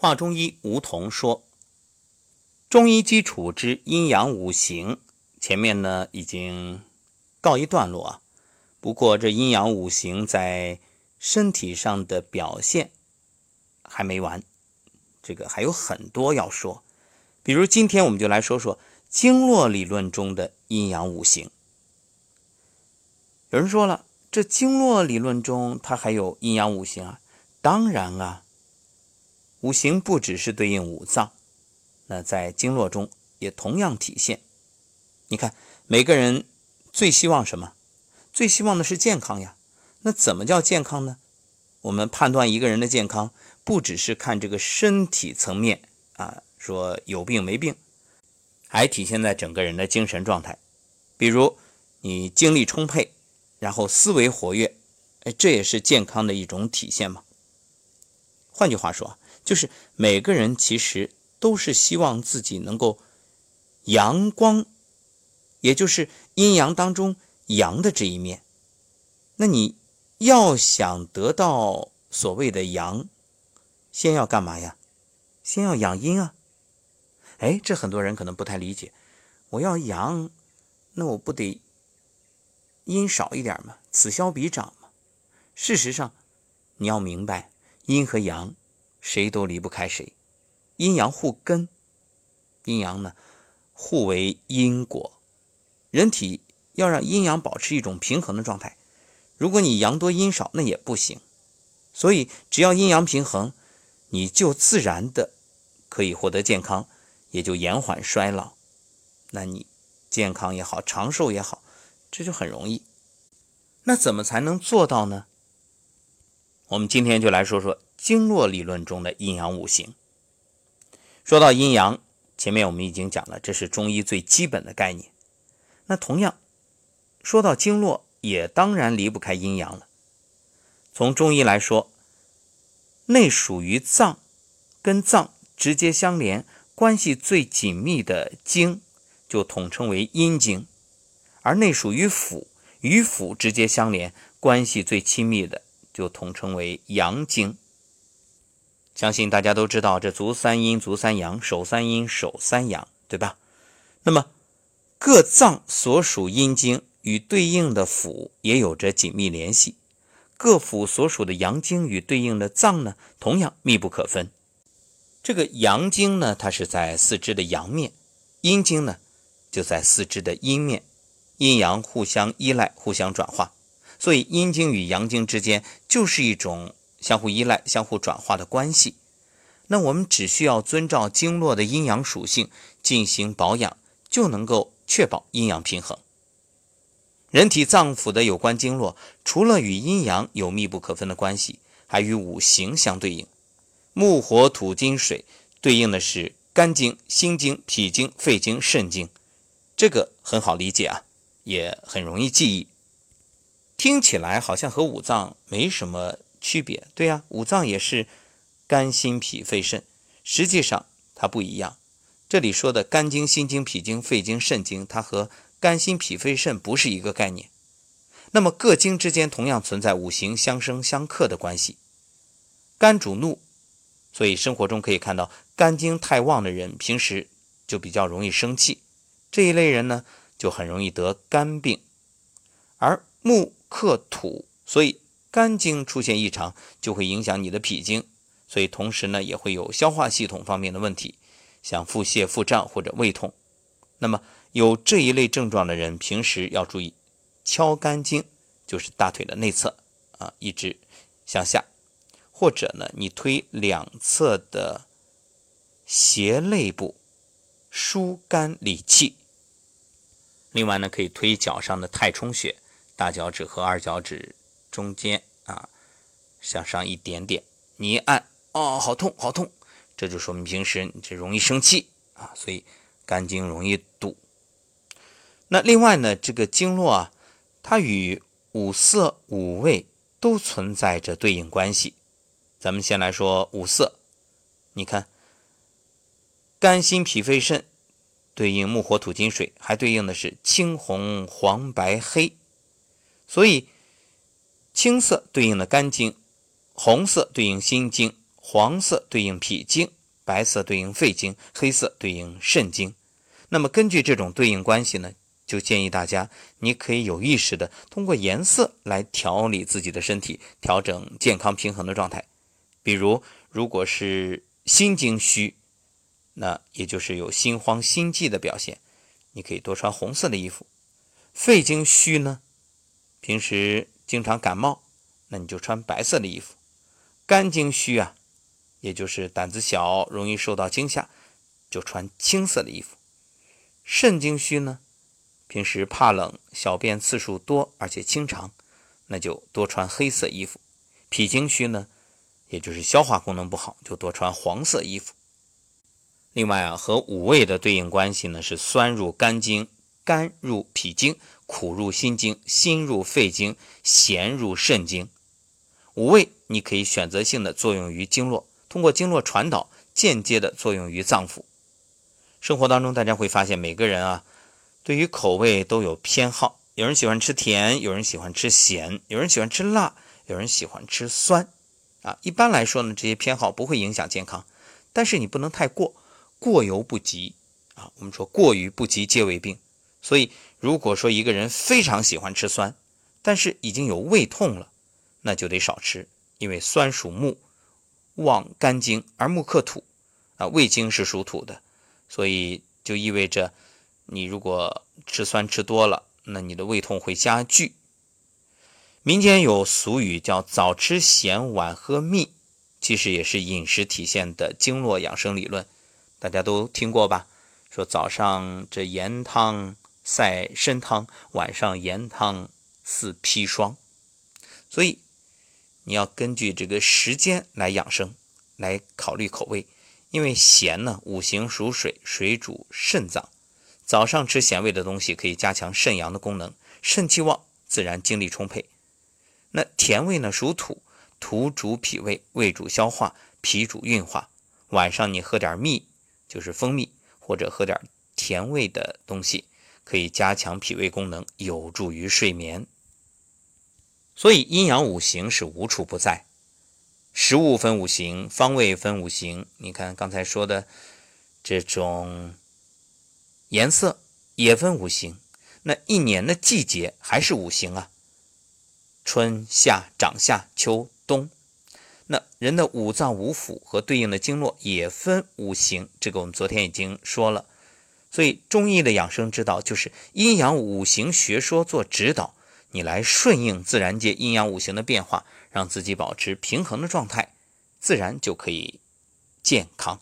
华中医吴桐说：“中医基础之阴阳五行，前面呢已经告一段落啊。不过这阴阳五行在身体上的表现还没完，这个还有很多要说。比如今天我们就来说说经络理论中的阴阳五行。有人说了，这经络理论中它还有阴阳五行啊？当然啊。”五行不只是对应五脏，那在经络中也同样体现。你看，每个人最希望什么？最希望的是健康呀。那怎么叫健康呢？我们判断一个人的健康，不只是看这个身体层面啊，说有病没病，还体现在整个人的精神状态。比如你精力充沛，然后思维活跃，哎，这也是健康的一种体现嘛。换句话说。就是每个人其实都是希望自己能够阳光，也就是阴阳当中阳的这一面。那你要想得到所谓的阳，先要干嘛呀？先要养阴啊！哎，这很多人可能不太理解。我要阳，那我不得阴少一点吗？此消彼长嘛。事实上，你要明白阴和阳。谁都离不开谁，阴阳互根，阴阳呢互为因果。人体要让阴阳保持一种平衡的状态，如果你阳多阴少，那也不行。所以只要阴阳平衡，你就自然的可以获得健康，也就延缓衰老。那你健康也好，长寿也好，这就很容易。那怎么才能做到呢？我们今天就来说说。经络理论中的阴阳五行。说到阴阳，前面我们已经讲了，这是中医最基本的概念。那同样，说到经络，也当然离不开阴阳了。从中医来说，内属于脏，跟脏直接相连、关系最紧密的经，就统称为阴经；而内属于腑，与腑直接相连、关系最亲密的，就统称为阳经。相信大家都知道，这足三阴，足三阳，手三阴，手三阳，对吧？那么各脏所属阴经与对应的腑也有着紧密联系，各腑所属的阳经与对应的脏呢，同样密不可分。这个阳经呢，它是在四肢的阳面；阴经呢，就在四肢的阴面。阴阳互相依赖，互相转化，所以阴经与阳经之间就是一种。相互依赖、相互转化的关系，那我们只需要遵照经络的阴阳属性进行保养，就能够确保阴阳平衡。人体脏腑的有关经络，除了与阴阳有密不可分的关系，还与五行相对应。木、火、土、金、水对应的是肝经、心经、脾经、肺经、肾经，这个很好理解啊，也很容易记忆。听起来好像和五脏没什么。区别对呀，五脏也是肝、心、脾、肺、肾，实际上它不一样。这里说的肝经、心经、脾经、肺经、肾经，它和肝、心、脾、肺、肾不是一个概念。那么各经之间同样存在五行相生相克的关系。肝主怒，所以生活中可以看到肝经太旺的人，平时就比较容易生气。这一类人呢，就很容易得肝病。而木克土，所以。肝经出现异常，就会影响你的脾经，所以同时呢，也会有消化系统方面的问题，像腹泻、腹胀或者胃痛。那么有这一类症状的人，平时要注意敲肝经，就是大腿的内侧啊，一直向下，或者呢，你推两侧的斜肋部，疏肝理气。另外呢，可以推脚上的太冲穴，大脚趾和二脚趾。中间啊，向上一点点，你一按，哦，好痛，好痛，这就说明平时你这容易生气啊，所以肝经容易堵。那另外呢，这个经络啊，它与五色、五味都存在着对应关系。咱们先来说五色，你看，肝、心、脾、肺、肾对应木、火、土、金、水，还对应的是青、红、黄、白、黑，所以。青色对应的肝经，红色对应心经，黄色对应脾经，白色对应肺经，黑色对应肾经。那么根据这种对应关系呢，就建议大家，你可以有意识的通过颜色来调理自己的身体，调整健康平衡的状态。比如，如果是心经虚，那也就是有心慌心悸的表现，你可以多穿红色的衣服。肺经虚呢，平时经常感冒，那你就穿白色的衣服。肝经虚啊，也就是胆子小，容易受到惊吓，就穿青色的衣服。肾经虚呢，平时怕冷，小便次数多而且清长，那就多穿黑色衣服。脾经虚呢，也就是消化功能不好，就多穿黄色衣服。另外啊，和五味的对应关系呢是酸入肝经，肝入脾经，苦入心经，心入肺经，咸入肾经。五味你可以选择性的作用于经络，通过经络传导，间接的作用于脏腑。生活当中大家会发现，每个人啊，对于口味都有偏好，有人喜欢吃甜，有人喜欢吃咸，有人喜欢吃辣，有人喜欢吃酸。啊，一般来说呢，这些偏好不会影响健康，但是你不能太过。过犹不及啊！我们说过于不及皆为病，所以如果说一个人非常喜欢吃酸，但是已经有胃痛了，那就得少吃，因为酸属木，旺肝经，而木克土啊，胃经是属土的，所以就意味着你如果吃酸吃多了，那你的胃痛会加剧。民间有俗语叫“早吃咸，晚喝蜜”，其实也是饮食体现的经络养生理论。大家都听过吧？说早上这盐汤赛参汤，晚上盐汤似砒霜。所以你要根据这个时间来养生，来考虑口味。因为咸呢，五行属水，水主肾脏。早上吃咸味的东西，可以加强肾阳的功能，肾气旺，自然精力充沛。那甜味呢，属土，土主脾胃，胃主消化，脾主运化。晚上你喝点蜜。就是蜂蜜，或者喝点甜味的东西，可以加强脾胃功能，有助于睡眠。所以阴阳五行是无处不在，食物分五行，方位分五行。你看刚才说的这种颜色也分五行，那一年的季节还是五行啊，春夏长夏秋冬。那人的五脏五腑和对应的经络也分五行，这个我们昨天已经说了。所以中医的养生之道就是阴阳五行学说做指导，你来顺应自然界阴阳五行的变化，让自己保持平衡的状态，自然就可以健康。